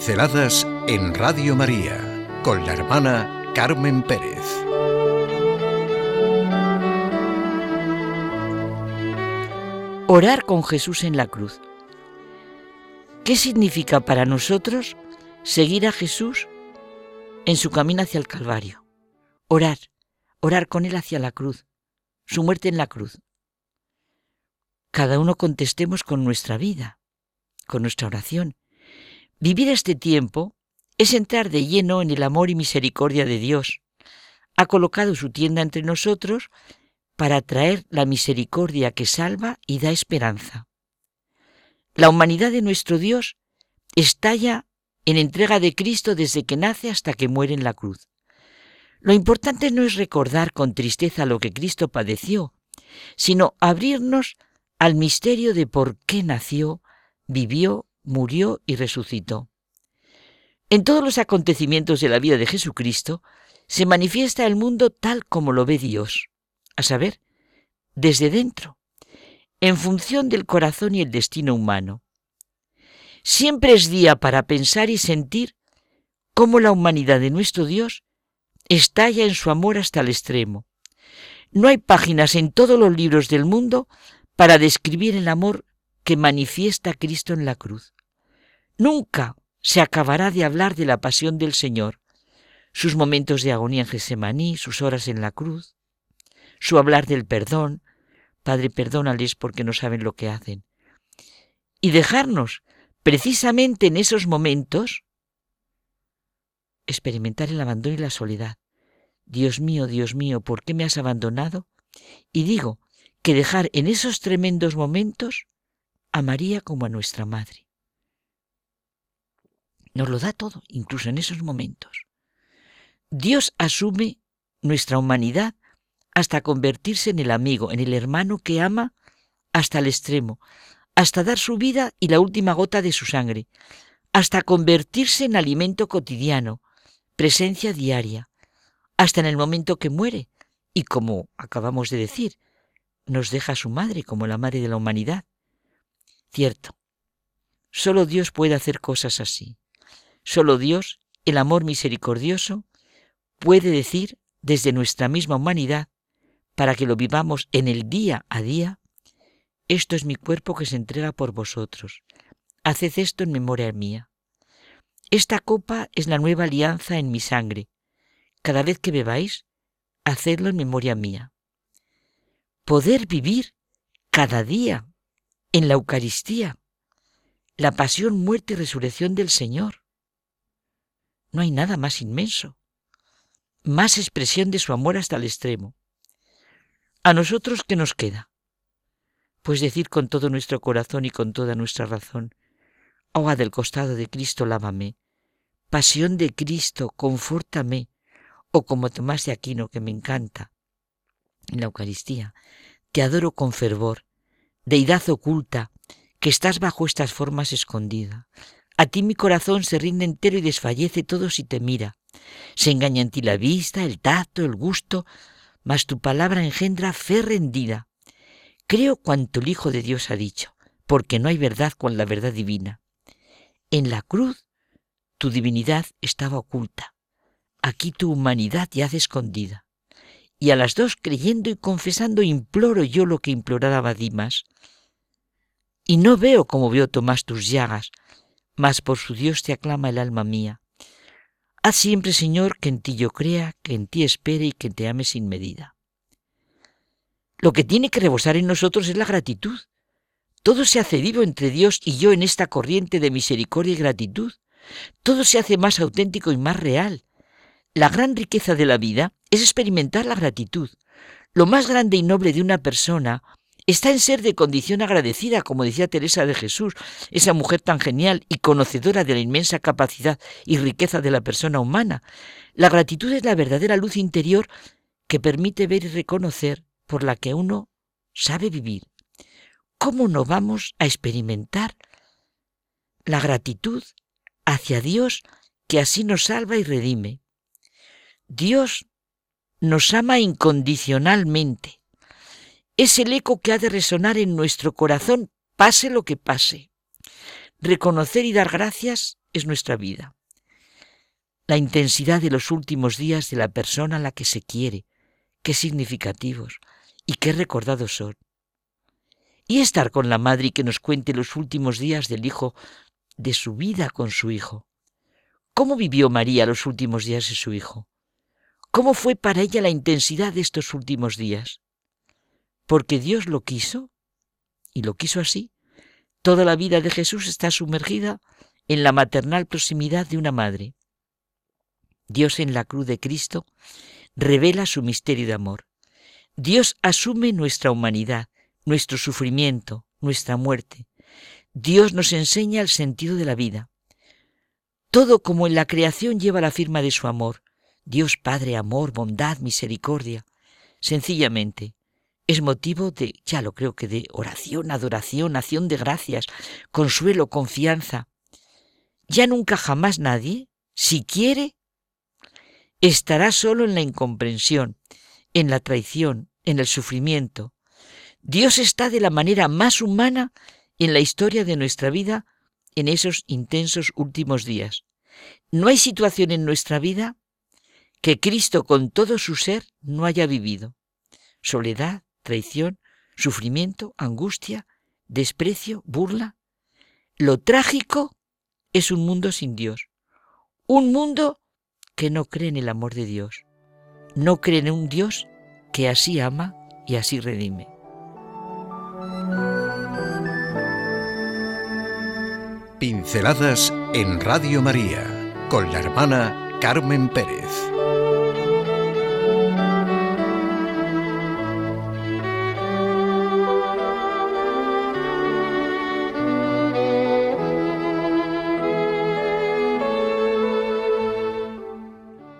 Pinceladas en Radio María con la hermana Carmen Pérez. Orar con Jesús en la cruz. ¿Qué significa para nosotros seguir a Jesús en su camino hacia el Calvario? Orar, orar con Él hacia la cruz, su muerte en la cruz. Cada uno contestemos con nuestra vida, con nuestra oración. Vivir este tiempo es entrar de lleno en el amor y misericordia de Dios. Ha colocado su tienda entre nosotros para traer la misericordia que salva y da esperanza. La humanidad de nuestro Dios estalla en entrega de Cristo desde que nace hasta que muere en la cruz. Lo importante no es recordar con tristeza lo que Cristo padeció, sino abrirnos al misterio de por qué nació, vivió, murió y resucitó. En todos los acontecimientos de la vida de Jesucristo se manifiesta el mundo tal como lo ve Dios, a saber, desde dentro, en función del corazón y el destino humano. Siempre es día para pensar y sentir cómo la humanidad de nuestro Dios estalla en su amor hasta el extremo. No hay páginas en todos los libros del mundo para describir el amor que manifiesta Cristo en la cruz. Nunca se acabará de hablar de la pasión del Señor, sus momentos de agonía en Gesemaní, sus horas en la cruz, su hablar del perdón, Padre, perdónales porque no saben lo que hacen. Y dejarnos, precisamente en esos momentos, experimentar el abandono y la soledad. Dios mío, Dios mío, ¿por qué me has abandonado? Y digo que dejar en esos tremendos momentos a María como a nuestra Madre. Nos lo da todo, incluso en esos momentos. Dios asume nuestra humanidad hasta convertirse en el amigo, en el hermano que ama hasta el extremo, hasta dar su vida y la última gota de su sangre, hasta convertirse en alimento cotidiano, presencia diaria, hasta en el momento que muere y como acabamos de decir, nos deja su madre como la madre de la humanidad. Cierto, solo Dios puede hacer cosas así. Solo Dios, el amor misericordioso, puede decir desde nuestra misma humanidad, para que lo vivamos en el día a día, esto es mi cuerpo que se entrega por vosotros. Haced esto en memoria mía. Esta copa es la nueva alianza en mi sangre. Cada vez que bebáis, hacedlo en memoria mía. Poder vivir cada día en la Eucaristía, la pasión, muerte y resurrección del Señor. No hay nada más inmenso, más expresión de su amor hasta el extremo. ¿A nosotros qué nos queda? Pues decir con todo nuestro corazón y con toda nuestra razón, agua del costado de Cristo, lávame, pasión de Cristo, confórtame, o como Tomás de Aquino, que me encanta, en la Eucaristía, te adoro con fervor, deidad oculta, que estás bajo estas formas escondida. A ti mi corazón se rinde entero y desfallece todo si te mira. Se engaña en ti la vista, el tacto, el gusto, mas tu palabra engendra fe rendida. Creo cuanto el Hijo de Dios ha dicho, porque no hay verdad con la verdad divina. En la cruz tu divinidad estaba oculta, aquí tu humanidad yace escondida. Y a las dos, creyendo y confesando, imploro yo lo que imploraba Dimas. Y no veo como veo Tomás tus llagas, mas por su Dios te aclama el alma mía. Haz siempre, Señor, que en ti yo crea, que en ti espere y que te ame sin medida. Lo que tiene que rebosar en nosotros es la gratitud. Todo se hace vivo entre Dios y yo en esta corriente de misericordia y gratitud. Todo se hace más auténtico y más real. La gran riqueza de la vida es experimentar la gratitud. Lo más grande y noble de una persona está en ser de condición agradecida, como decía Teresa de Jesús, esa mujer tan genial y conocedora de la inmensa capacidad y riqueza de la persona humana. La gratitud es la verdadera luz interior que permite ver y reconocer por la que uno sabe vivir. ¿Cómo no vamos a experimentar la gratitud hacia Dios que así nos salva y redime? Dios nos ama incondicionalmente es el eco que ha de resonar en nuestro corazón, pase lo que pase. Reconocer y dar gracias es nuestra vida. La intensidad de los últimos días de la persona a la que se quiere, qué significativos y qué recordados son. Y estar con la madre y que nos cuente los últimos días del hijo, de su vida con su hijo. ¿Cómo vivió María los últimos días de su hijo? ¿Cómo fue para ella la intensidad de estos últimos días? Porque Dios lo quiso, y lo quiso así. Toda la vida de Jesús está sumergida en la maternal proximidad de una madre. Dios en la cruz de Cristo revela su misterio de amor. Dios asume nuestra humanidad, nuestro sufrimiento, nuestra muerte. Dios nos enseña el sentido de la vida. Todo como en la creación lleva la firma de su amor. Dios Padre, amor, bondad, misericordia. Sencillamente, es motivo de, ya lo creo que de oración, adoración, acción de gracias, consuelo, confianza. Ya nunca jamás nadie, si quiere, estará solo en la incomprensión, en la traición, en el sufrimiento. Dios está de la manera más humana en la historia de nuestra vida en esos intensos últimos días. No hay situación en nuestra vida que Cristo con todo su ser no haya vivido. Soledad, traición, sufrimiento, angustia, desprecio, burla. Lo trágico es un mundo sin Dios, un mundo que no cree en el amor de Dios, no cree en un Dios que así ama y así redime. Pinceladas en Radio María con la hermana Carmen Pérez.